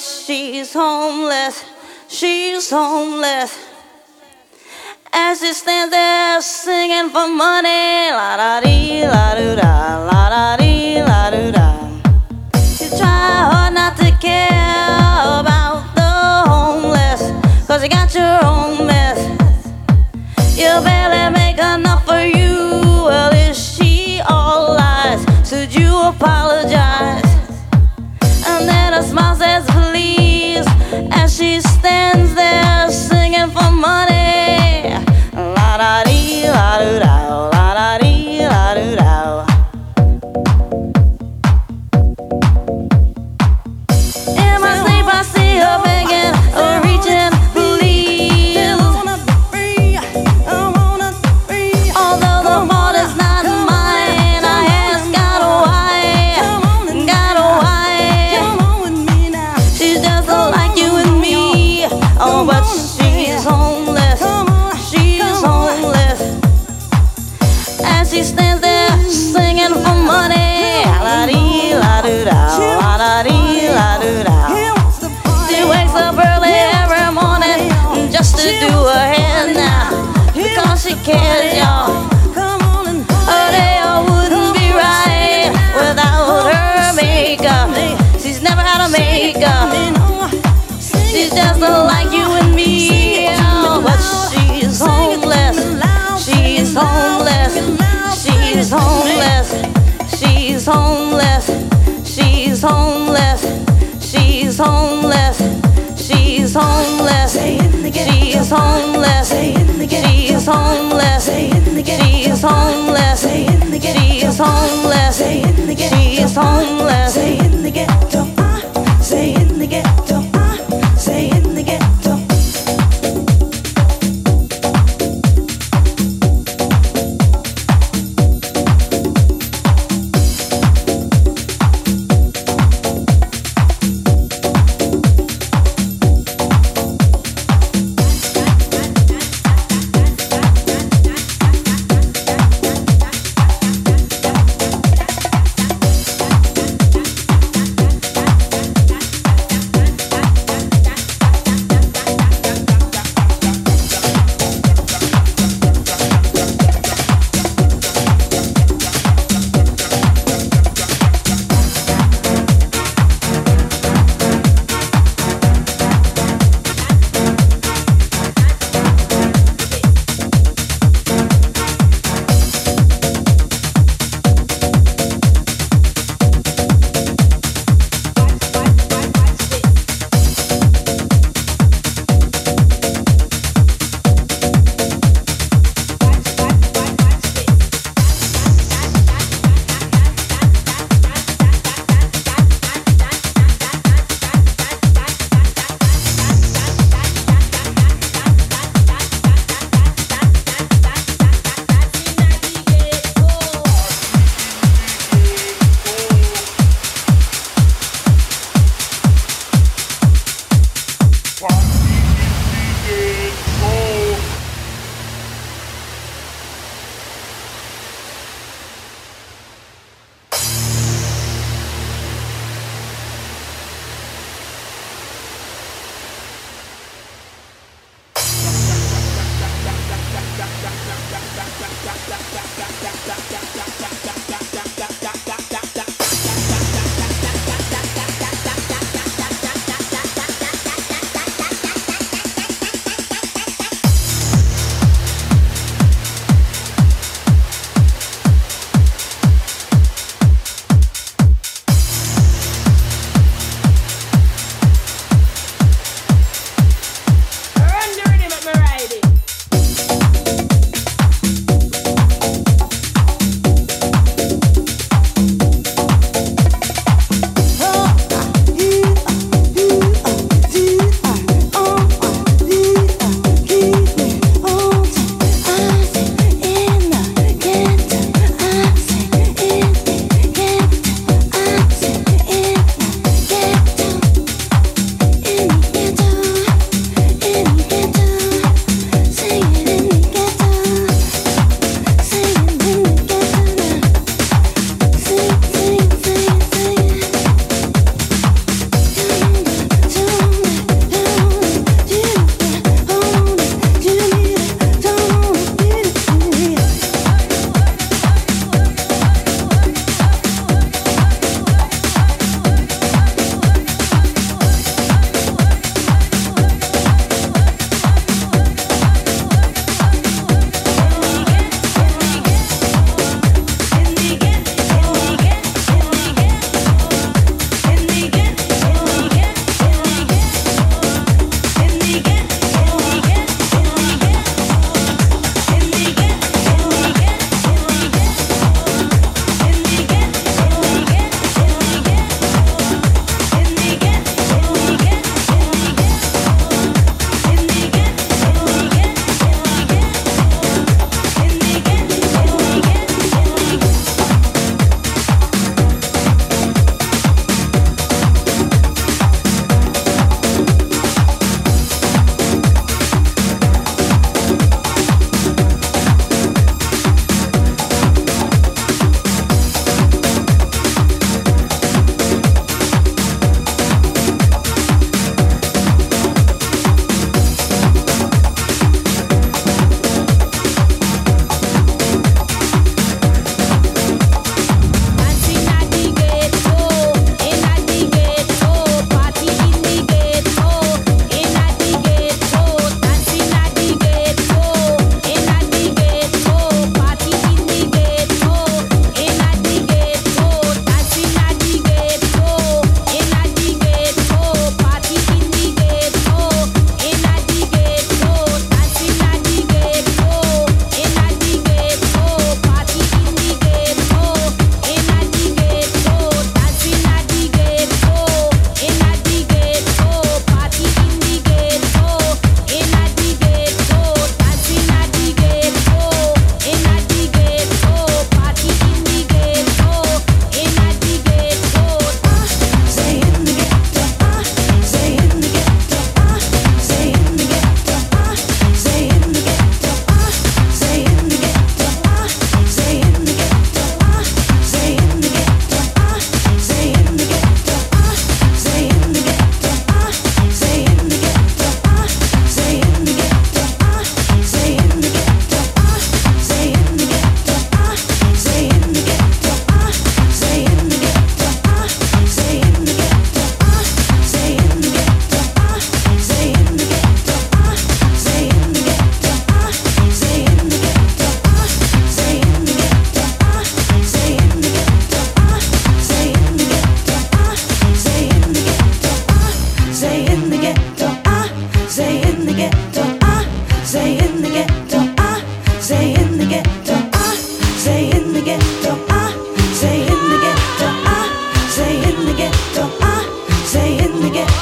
she's homeless, she's homeless. As she stands there singing for money, la da dee, la do da, la da dee, la do da. She try hard not to care about the homeless, cause you got your own mess. You barely make enough.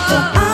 I